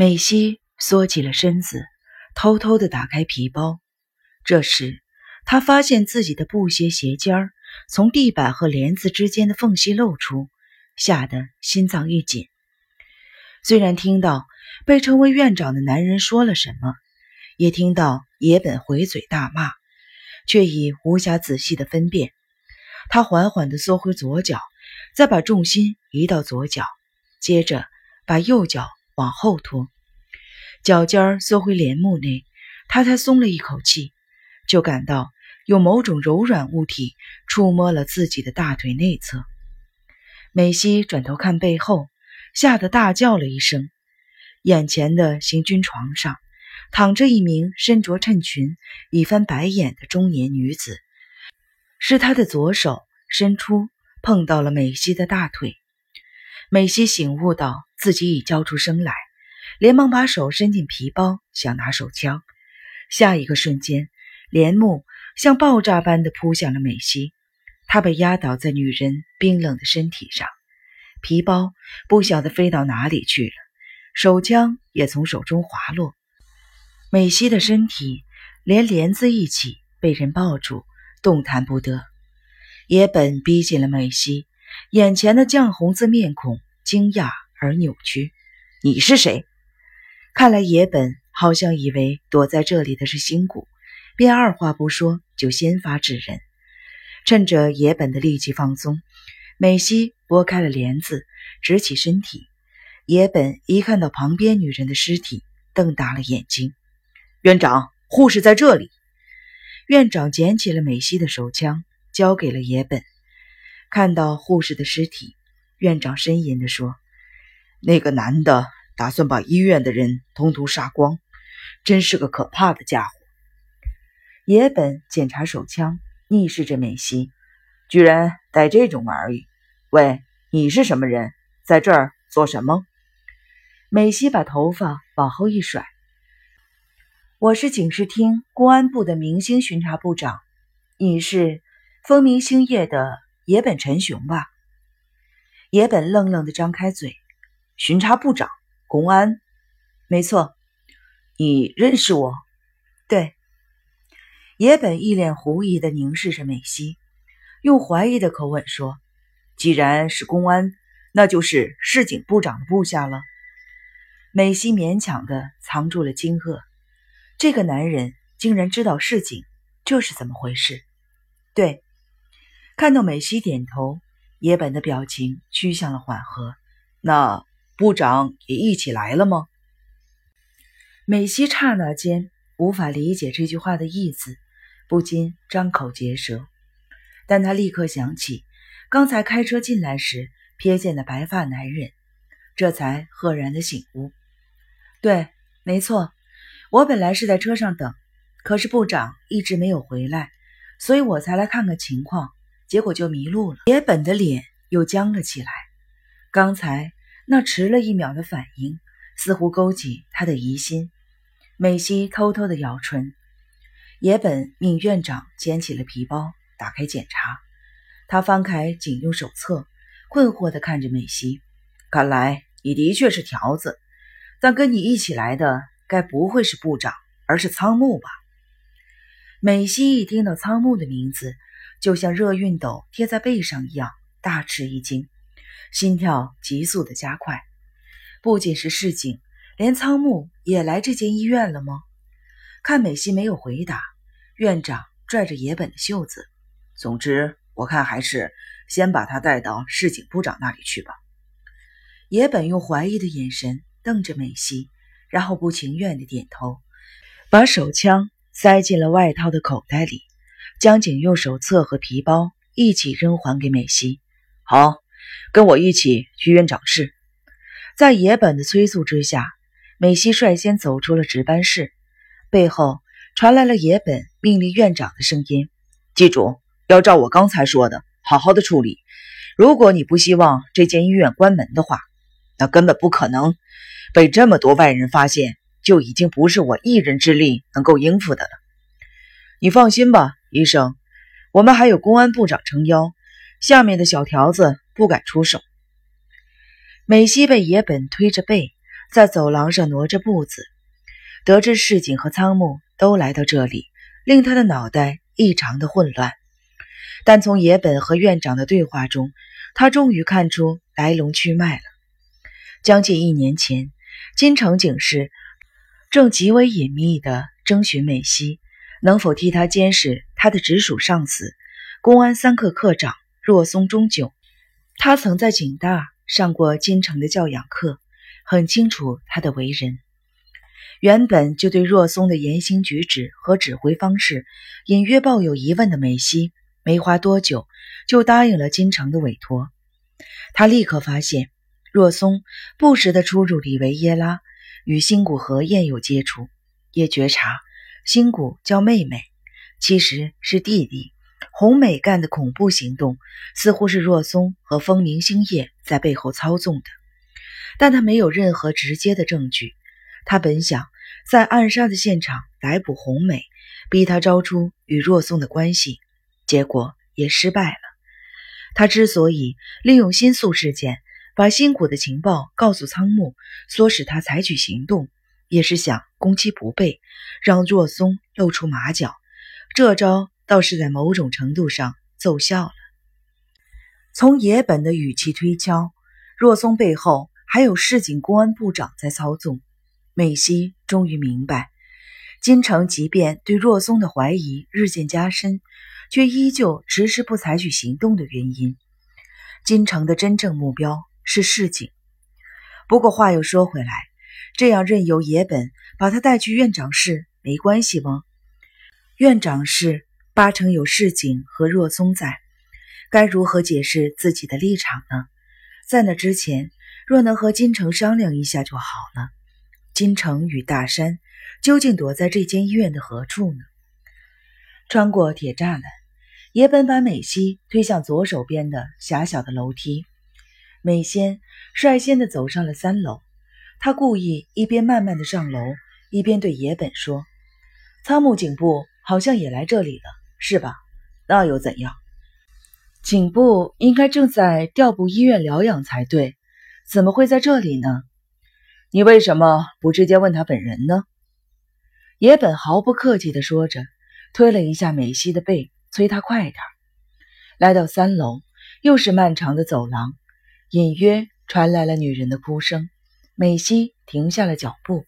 美希缩起了身子，偷偷的打开皮包。这时，她发现自己的布鞋鞋尖儿从地板和帘子之间的缝隙露出，吓得心脏一紧。虽然听到被称为院长的男人说了什么，也听到野本回嘴大骂，却已无暇仔细的分辨。他缓缓地缩回左脚，再把重心移到左脚，接着把右脚往后拖，脚尖缩回帘幕内，他才松了一口气，就感到有某种柔软物体触摸了自己的大腿内侧。美希转头看背后，吓得大叫了一声。眼前的行军床上躺着一名身着衬裙、一翻白眼的中年女子。是他的左手伸出，碰到了美西的大腿。美西醒悟到自己已叫出声来，连忙把手伸进皮包，想拿手枪。下一个瞬间，帘幕像爆炸般的扑向了美西，她被压倒在女人冰冷的身体上。皮包不晓得飞到哪里去了，手枪也从手中滑落。美西的身体连帘子一起被人抱住。动弹不得，野本逼近了美希，眼前的绛红色面孔惊讶而扭曲。你是谁？看来野本好像以为躲在这里的是新谷，便二话不说就先发制人。趁着野本的力气放松，美希拨开了帘子，直起身体。野本一看到旁边女人的尸体，瞪大了眼睛。院长，护士在这里。院长捡起了美希的手枪，交给了野本。看到护士的尸体，院长呻吟地说：“那个男的打算把医院的人通通杀光，真是个可怕的家伙。”野本检查手枪，逆视着美希：“居然带这种玩意！喂，你是什么人？在这儿做什么？”美希把头发往后一甩。我是警视厅公安部的明星巡查部长，你是风明星夜的野本陈雄吧？野本愣愣的张开嘴，巡查部长，公安，没错，你认识我？对。野本一脸狐疑的凝视着美希，用怀疑的口吻说：“既然是公安，那就是市警部长的部下了。”美希勉强的藏住了惊愕。这个男人竟然知道市警，这是怎么回事？对，看到美希点头，野本的表情趋向了缓和。那部长也一起来了吗？美希刹那间无法理解这句话的意思，不禁张口结舌。但他立刻想起刚才开车进来时瞥见的白发男人，这才赫然的醒悟。对，没错。我本来是在车上等，可是部长一直没有回来，所以我才来看看情况，结果就迷路了。野本的脸又僵了起来，刚才那迟了一秒的反应，似乎勾起他的疑心。美希偷偷的咬唇。野本命院长捡起了皮包，打开检查。他翻开警用手册，困惑的看着美希。看来你的确是条子，但跟你一起来的。该不会是部长，而是仓木吧？美希一听到仓木的名字，就像热熨斗贴在背上一样，大吃一惊，心跳急速的加快。不仅是市井，连仓木也来这间医院了吗？看美希没有回答，院长拽着野本的袖子：“总之，我看还是先把他带到市井部长那里去吧。”野本用怀疑的眼神瞪着美希。然后不情愿的点头，把手枪塞进了外套的口袋里，将警用手册和皮包一起扔还给美希。好，跟我一起去院长室。在野本的催促之下，美希率先走出了值班室，背后传来了野本命令院长的声音：“记住，要照我刚才说的，好好的处理。如果你不希望这间医院关门的话，那根本不可能。”被这么多外人发现，就已经不是我一人之力能够应付的了。你放心吧，医生，我们还有公安部长撑腰，下面的小条子不敢出手。美希被野本推着背，在走廊上挪着步子。得知市井和仓木都来到这里，令他的脑袋异常的混乱。但从野本和院长的对话中，他终于看出来龙去脉了。将近一年前，金城警视正极为隐秘地征询美希，能否替他监视他的直属上司公安三课课长若松中久。他曾在警大上过金城的教养课，很清楚他的为人。原本就对若松的言行举止和指挥方式隐约抱有疑问的美希，没花多久就答应了金城的委托。他立刻发现，若松不时地出入里维耶拉，与新谷和彦有接触，也觉察新谷叫妹妹，其实是弟弟。红美干的恐怖行动，似乎是若松和风鸣星夜在背后操纵的，但他没有任何直接的证据。他本想在暗杀的现场逮捕红美，逼他招出与若松的关系，结果也失败了。他之所以利用新宿事件把新谷的情报告诉仓木，唆使他采取行动，也是想攻其不备，让若松露出马脚。这招倒是在某种程度上奏效了。从野本的语气推敲，若松背后还有市井公安部长在操纵。美希终于明白，金城即便对若松的怀疑日渐加深，却依旧迟迟不采取行动的原因。金城的真正目标是市井。不过话又说回来，这样任由野本把他带去院长室没关系吗？院长室八成有市井和若松在，该如何解释自己的立场呢？在那之前，若能和金城商量一下就好了。金城与大山究竟躲在这间医院的何处呢？穿过铁栅栏，野本把美希推向左手边的狭小的楼梯。美仙率先的走上了三楼，他故意一边慢慢的上楼，一边对野本说：“仓木警部好像也来这里了，是吧？那又怎样？警部应该正在调部医院疗养才对，怎么会在这里呢？”你为什么不直接问他本人呢？野本毫不客气地说着，推了一下美希的背，催她快点。来到三楼，又是漫长的走廊，隐约传来了女人的哭声。美希停下了脚步。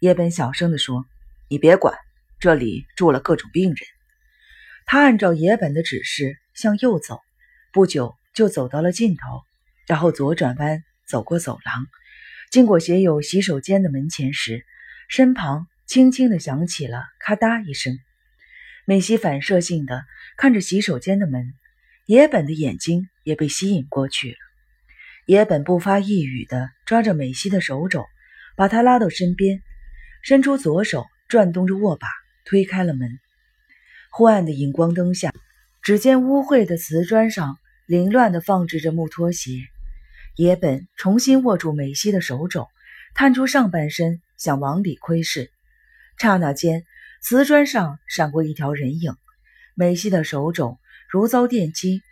野本小声地说：“你别管，这里住了各种病人。”他按照野本的指示向右走，不久就走到了尽头，然后左转弯走过走廊。经过写有洗手间的门前时，身旁轻轻地响起了咔嗒一声。美希反射性的看着洗手间的门，野本的眼睛也被吸引过去了。野本不发一语的抓着美希的手肘，把她拉到身边，伸出左手转动着握把，推开了门。昏暗的荧光灯下，只见污秽的瓷砖上凌乱地放置着木拖鞋。野本重新握住美希的手肘，探出上半身想往里窥视。刹那间，瓷砖上闪过一条人影。美希的手肘如遭电击，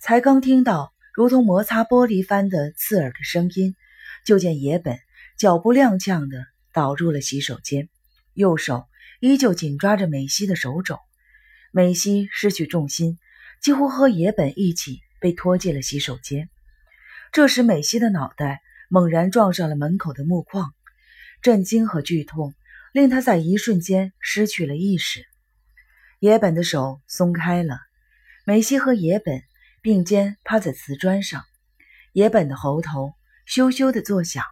才刚听到如同摩擦玻璃般的刺耳的声音，就见野本脚步踉跄地倒入了洗手间，右手依旧紧抓着美希的手肘。美希失去重心，几乎和野本一起被拖进了洗手间。这时，美希的脑袋猛然撞上了门口的木框，震惊和剧痛令她在一瞬间失去了意识。野本的手松开了，美希和野本并肩趴在瓷砖上，野本的喉头咻咻地作响，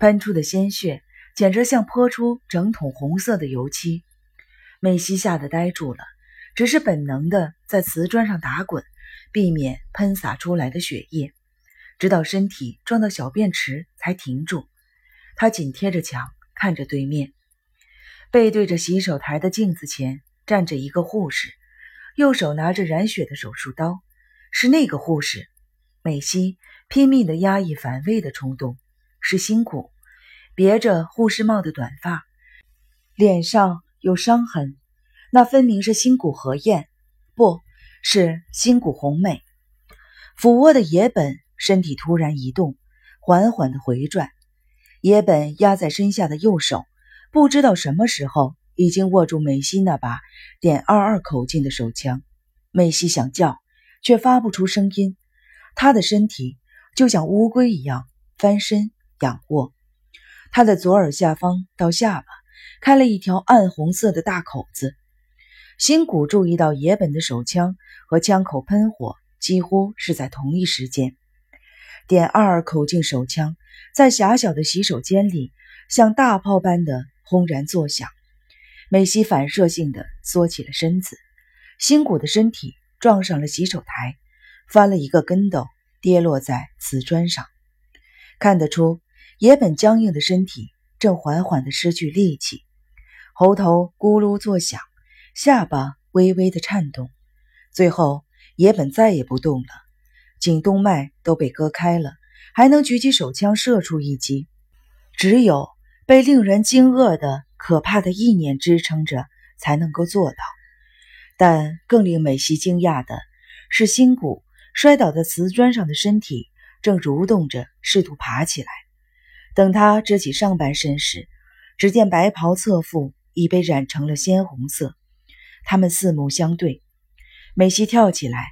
喷出的鲜血简直像泼出整桶红色的油漆。美希吓得呆住了，只是本能地在瓷砖上打滚，避免喷洒出来的血液。直到身体撞到小便池才停住。他紧贴着墙看着对面，背对着洗手台的镜子前站着一个护士，右手拿着染血的手术刀。是那个护士。美希拼命地压抑反胃的冲动。是辛苦，别着护士帽的短发，脸上有伤痕，那分明是新谷和彦，不是新谷红美。俯卧的野本。身体突然移动，缓缓的回转。野本压在身下的右手，不知道什么时候已经握住美希那把点二二口径的手枪。美希想叫，却发不出声音。他的身体就像乌龟一样翻身仰卧，他的左耳下方到下巴开了一条暗红色的大口子。新谷注意到野本的手枪和枪口喷火几乎是在同一时间。点二口径手枪在狭小的洗手间里像大炮般的轰然作响。美希反射性的缩起了身子，新谷的身体撞上了洗手台，翻了一个跟斗，跌落在瓷砖上。看得出，野本僵硬的身体正缓缓的失去力气，喉头咕噜作响。下巴微微的颤动，最后野本再也不动了，颈动脉都被割开了，还能举起手枪射出一击。只有被令人惊愕的可怕的意念支撑着，才能够做到。但更令美希惊讶的是，新谷摔倒在瓷砖上的身体正蠕动着，试图爬起来。等他支起上半身时，只见白袍侧腹已被染成了鲜红色。他们四目相对，美希跳起来，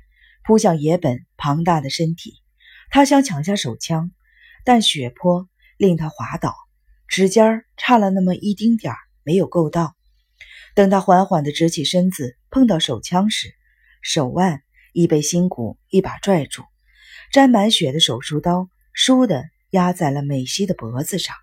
扑向野本庞大的身体。他想抢下手枪，但血泊令他滑倒，指尖差了那么一丁点儿没有够到。等他缓缓地直起身子，碰到手枪时，手腕已被新谷一把拽住，沾满血的手术刀倏地压在了美希的脖子上。